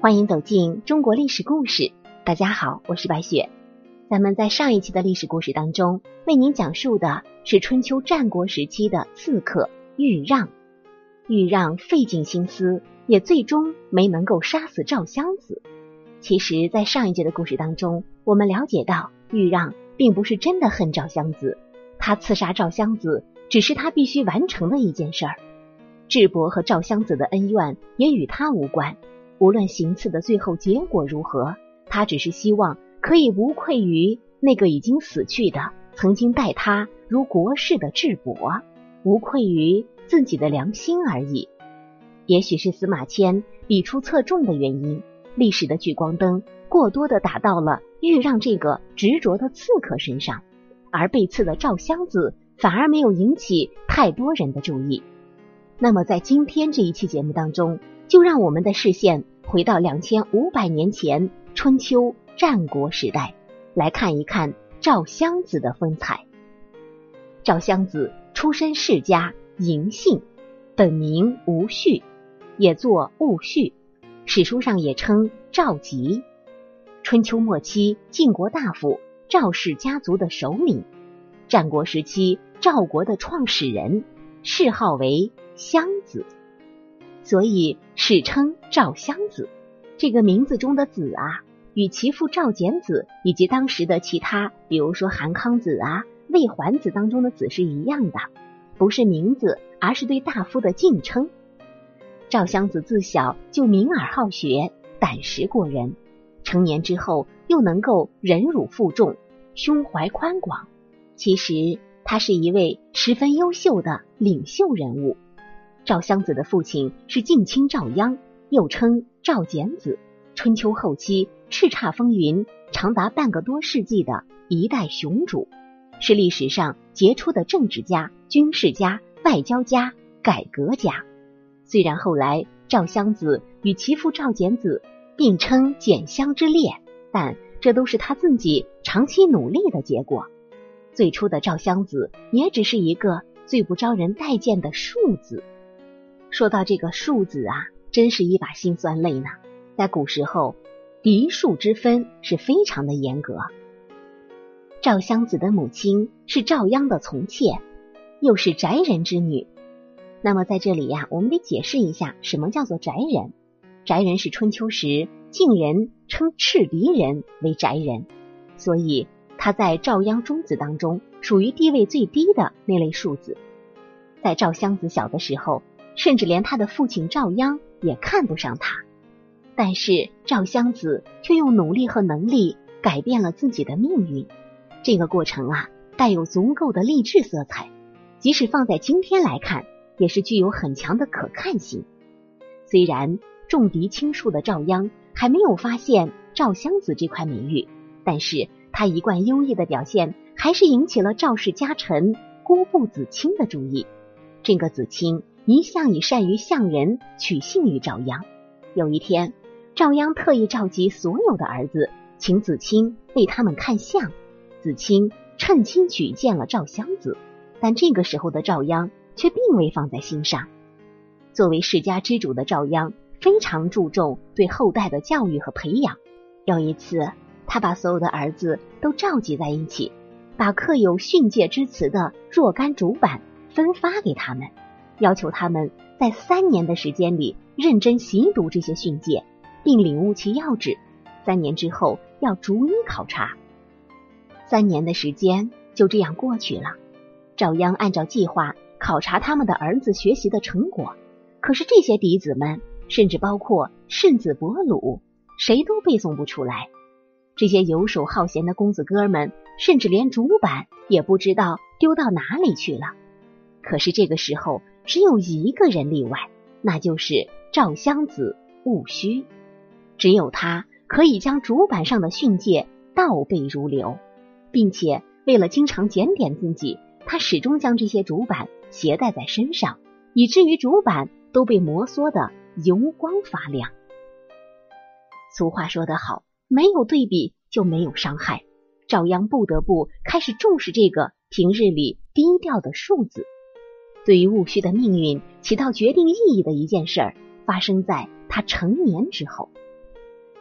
欢迎走进中国历史故事。大家好，我是白雪。咱们在上一期的历史故事当中，为您讲述的是春秋战国时期的刺客豫让。豫让费尽心思，也最终没能够杀死赵襄子。其实，在上一节的故事当中，我们了解到豫让并不是真的恨赵襄子，他刺杀赵襄子只是他必须完成的一件事儿。智伯和赵襄子的恩怨也与他无关。无论行刺的最后结果如何，他只是希望可以无愧于那个已经死去的、曾经待他如国士的智伯，无愧于自己的良心而已。也许是司马迁笔出侧重的原因，历史的聚光灯过多的打到了豫让这个执着的刺客身上，而被刺的赵襄子反而没有引起太多人的注意。那么，在今天这一期节目当中，就让我们的视线回到两千五百年前春秋战国时代，来看一看赵襄子的风采。赵襄子出身世家，嬴姓，本名吴恤，也作戊戌，史书上也称赵吉。春秋末期晋国大夫赵氏家族的首领，战国时期赵国的创始人，谥号为襄子。所以史称赵襄子，这个名字中的子啊，与其父赵简子以及当时的其他，比如说韩康子啊、魏桓子当中的子是一样的，不是名字，而是对大夫的敬称。赵襄子自小就敏而好学，胆识过人，成年之后又能够忍辱负重，胸怀宽广。其实他是一位十分优秀的领袖人物。赵襄子的父亲是晋卿赵鞅，又称赵简子。春秋后期叱咤风云长达半个多世纪的一代雄主，是历史上杰出的政治家、军事家、外交家、改革家。虽然后来赵襄子与其父赵简子并称简襄之列，但这都是他自己长期努力的结果。最初的赵襄子也只是一个最不招人待见的庶子。说到这个庶子啊，真是一把辛酸泪呢。在古时候，嫡庶之分是非常的严格。赵襄子的母亲是赵鞅的从妾，又是翟人之女。那么在这里呀，我们得解释一下什么叫做翟人。翟人是春秋时晋人称赤狄人为翟人，所以他在赵鞅中子当中属于地位最低的那类庶子。在赵襄子小的时候。甚至连他的父亲赵鞅也看不上他，但是赵襄子却用努力和能力改变了自己的命运。这个过程啊，带有足够的励志色彩，即使放在今天来看，也是具有很强的可看性。虽然重敌轻庶的赵鞅还没有发现赵襄子这块美玉，但是他一贯优异的表现，还是引起了赵氏家臣姑布子卿的注意。这个子卿。一向以善于相人取信于赵鞅。有一天，赵鞅特意召集所有的儿子，请子卿为他们看相。子卿趁机举荐了赵襄子，但这个时候的赵鞅却并未放在心上。作为世家之主的赵鞅非常注重对后代的教育和培养。有一次，他把所有的儿子都召集在一起，把刻有训诫之词的若干竹板分发给他们。要求他们在三年的时间里认真习读这些训诫，并领悟其要旨。三年之后要逐一考察。三年的时间就这样过去了。赵鞅按照计划考察他们的儿子学习的成果，可是这些嫡子们，甚至包括世子伯鲁，谁都背诵不出来。这些游手好闲的公子哥们，甚至连竹板也不知道丢到哪里去了。可是这个时候。只有一个人例外，那就是赵襄子戊戌。只有他可以将竹板上的训诫倒背如流，并且为了经常检点自己，他始终将这些竹板携带在身上，以至于竹板都被摩挲的油光发亮。俗话说得好，没有对比就没有伤害。赵鞅不得不开始重视这个平日里低调的庶子。对于戊戌的命运起到决定意义的一件事儿，发生在他成年之后。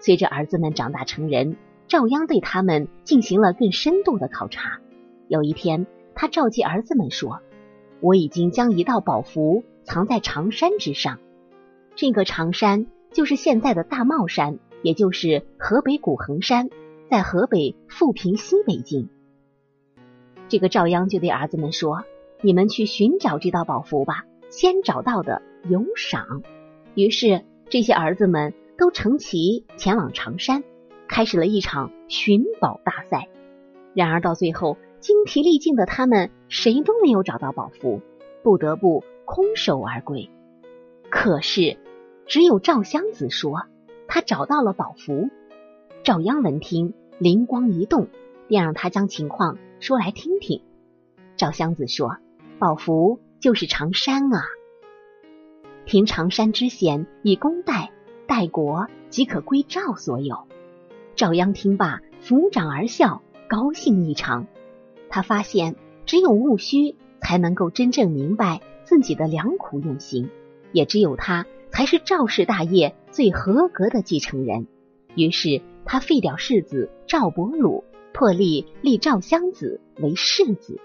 随着儿子们长大成人，赵鞅对他们进行了更深度的考察。有一天，他召集儿子们说：“我已经将一道宝符藏在长山之上。这个长山就是现在的大帽山，也就是河北古衡山，在河北富平西北境。”这个赵鞅就对儿子们说：“你们去寻找这道宝符吧，先找到的有赏。”于是，这些儿子们都乘齐前往长山，开始了一场寻宝大赛。然而到最后，精疲力尽的他们谁都没有找到宝符，不得不空手而归。可是，只有赵襄子说他找到了宝符。赵鞅闻听，灵光一动，便让他将情况说来听听。赵襄子说：“宝符就是长山啊，凭长山之险，以攻代，代国即可归赵所有。”赵鞅听罢，抚掌而笑，高兴异常。他发现，只有戊戌才能够真正明白自己的良苦用心，也只有他才是赵氏大业最合格的继承人。于是，他废掉世子赵伯鲁，破例立赵襄子为世子。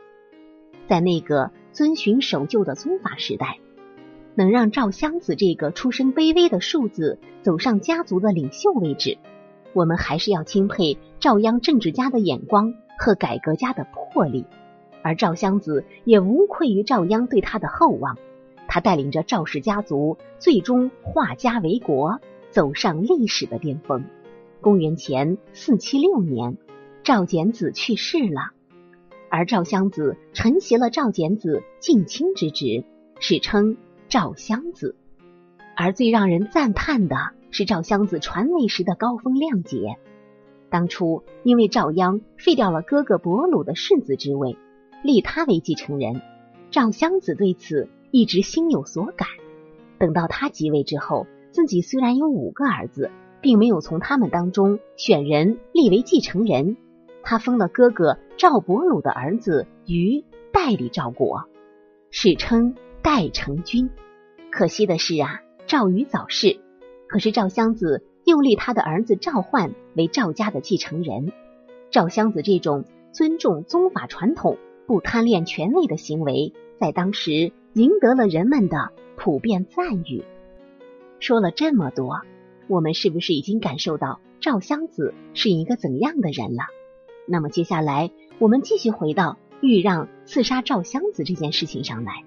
在那个遵循守旧的宗法时代，能让赵襄子这个出身卑微的庶子走上家族的领袖位置，我们还是要钦佩赵鞅政治家的眼光。和改革家的魄力，而赵襄子也无愧于赵鞅对他的厚望。他带领着赵氏家族，最终化家为国，走上历史的巅峰。公元前四七六年，赵简子去世了，而赵襄子承袭了赵简子近亲之职，史称赵襄子。而最让人赞叹的是赵襄子传位时的高风亮节。当初因为赵鞅废掉了哥哥伯鲁的世子之位，立他为继承人，赵襄子对此一直心有所感。等到他即位之后，自己虽然有五个儿子，并没有从他们当中选人立为继承人，他封了哥哥赵伯鲁的儿子于代理赵国，史称代成君。可惜的是啊，赵瑜早逝，可是赵襄子。又立他的儿子赵焕为赵家的继承人。赵襄子这种尊重宗法传统、不贪恋权位的行为，在当时赢得了人们的普遍赞誉。说了这么多，我们是不是已经感受到赵襄子是一个怎样的人了？那么接下来，我们继续回到豫让刺杀赵襄子这件事情上来。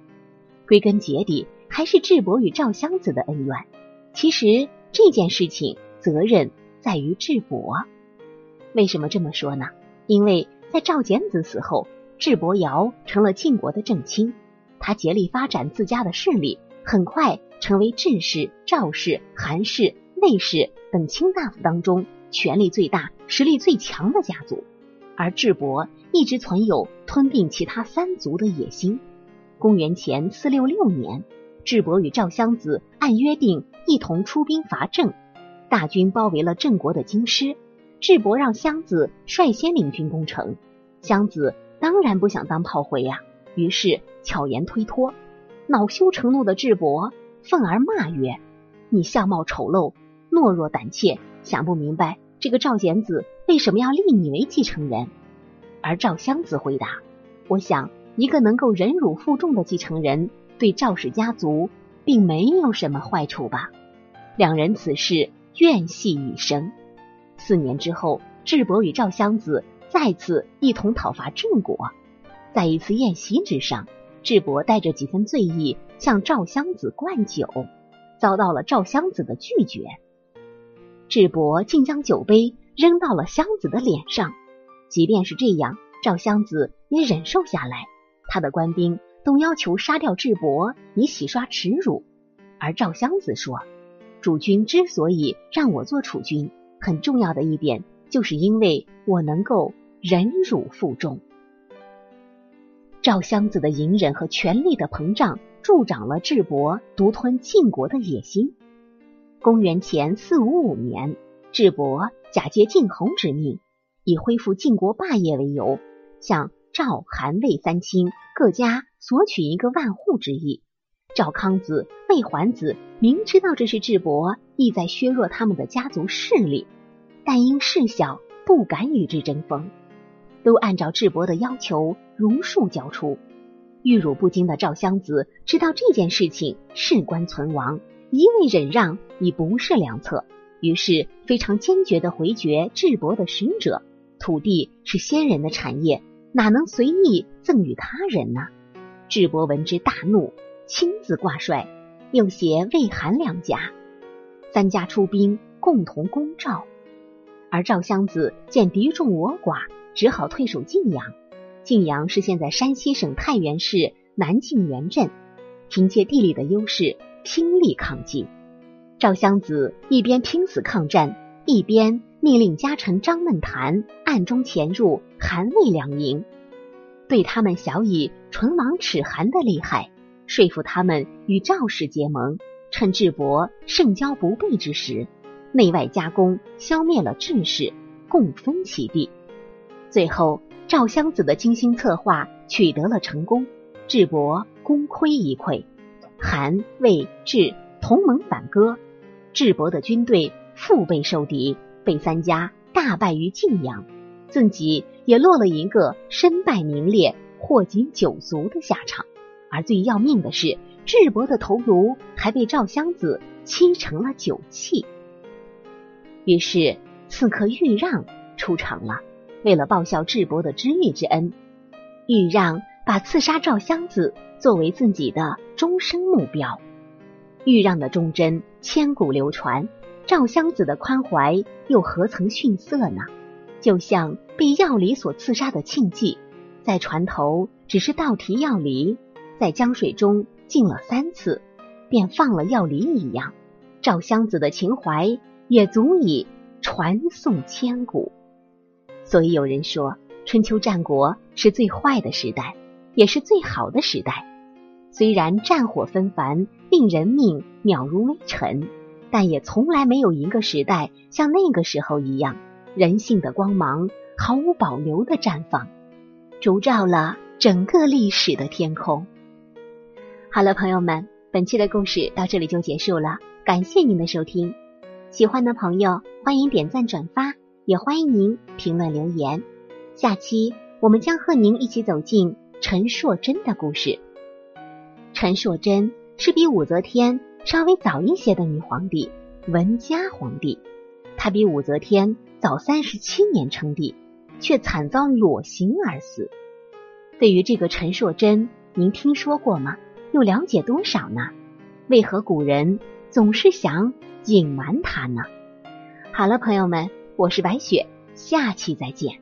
归根结底，还是智伯与赵襄子的恩怨。其实这件事情。责任在于智伯。为什么这么说呢？因为在赵简子死后，智伯瑶成了晋国的正卿，他竭力发展自家的势力，很快成为智氏、赵氏、韩氏、魏氏等卿大夫当中权力最大、实力最强的家族。而智伯一直存有吞并其他三族的野心。公元前四六六年，智伯与赵襄子按约定一同出兵伐郑。大军包围了郑国的京师，智伯让襄子率先领军攻城。襄子当然不想当炮灰呀，于是巧言推脱。恼羞成怒的智伯愤而骂曰：“你相貌丑陋，懦弱胆怯，想不明白这个赵简子为什么要立你为继承人？”而赵襄子回答：“我想，一个能够忍辱负重的继承人，对赵氏家族并没有什么坏处吧？”两人此事。怨气已生。四年之后，智伯与赵襄子再次一同讨伐郑国。在一次宴席之上，智伯带着几分醉意向赵襄子灌酒，遭到了赵襄子的拒绝。智伯竟将酒杯扔到了襄子的脸上。即便是这样，赵襄子也忍受下来。他的官兵都要求杀掉智伯，以洗刷耻辱。而赵襄子说。主君之所以让我做储君，很重要的一点，就是因为我能够忍辱负重。赵襄子的隐忍和权力的膨胀，助长了智伯独吞晋国的野心。公元前四五五年，智伯假借晋侯之命，以恢复晋国霸业为由，向赵、韩、魏三卿各家索取一个万户之意。赵康子、魏桓子明知道这是智伯意在削弱他们的家族势力，但因事小，不敢与之争锋，都按照智伯的要求如数交出。玉辱不惊的赵襄子知道这件事情事关存亡，一味忍让已不是良策，于是非常坚决的回绝智伯的使者。土地是先人的产业，哪能随意赠与他人呢？智伯闻之大怒，亲自挂帅，又携魏、韩两家，三家出兵共同攻赵。而赵襄子见敌众我寡，只好退守晋阳。晋阳是现在山西省太原市南靖原镇，凭借地理的优势，拼力抗晋。赵襄子一边拼死抗战，一边命令家臣张孟谈暗中潜入韩魏两营，对他们晓以唇亡齿寒的厉害，说服他们与赵氏结盟，趁智伯胜交不备之时，内外夹攻，消灭了智氏，共分其地。最后。赵襄子的精心策划取得了成功，智伯功亏一篑，韩魏智同盟反戈，智伯的军队腹背受敌，被三家大败于晋阳，自己也落了一个身败名裂、祸及九族的下场。而最要命的是，智伯的头颅还被赵襄子漆成了酒器。于是，刺客豫让出场了。为了报效智伯的知遇之恩，豫让把刺杀赵襄子作为自己的终生目标。豫让的忠贞千古流传，赵襄子的宽怀又何曾逊色呢？就像被药离所刺杀的庆忌，在船头只是倒提药离，在江水中浸了三次，便放了药离一样，赵襄子的情怀也足以传颂千古。所以有人说，春秋战国是最坏的时代，也是最好的时代。虽然战火纷繁，令人命渺如微尘，但也从来没有一个时代像那个时候一样，人性的光芒毫无保留的绽放，烛照了整个历史的天空。好了，朋友们，本期的故事到这里就结束了，感谢您的收听。喜欢的朋友，欢迎点赞转发。也欢迎您评论留言。下期我们将和您一起走进陈硕真的故事。陈硕贞是比武则天稍微早一些的女皇帝，文嘉皇帝。她比武则天早三十七年称帝，却惨遭裸刑而死。对于这个陈硕贞，您听说过吗？又了解多少呢？为何古人总是想隐瞒她呢？好了，朋友们。我是白雪，下期再见。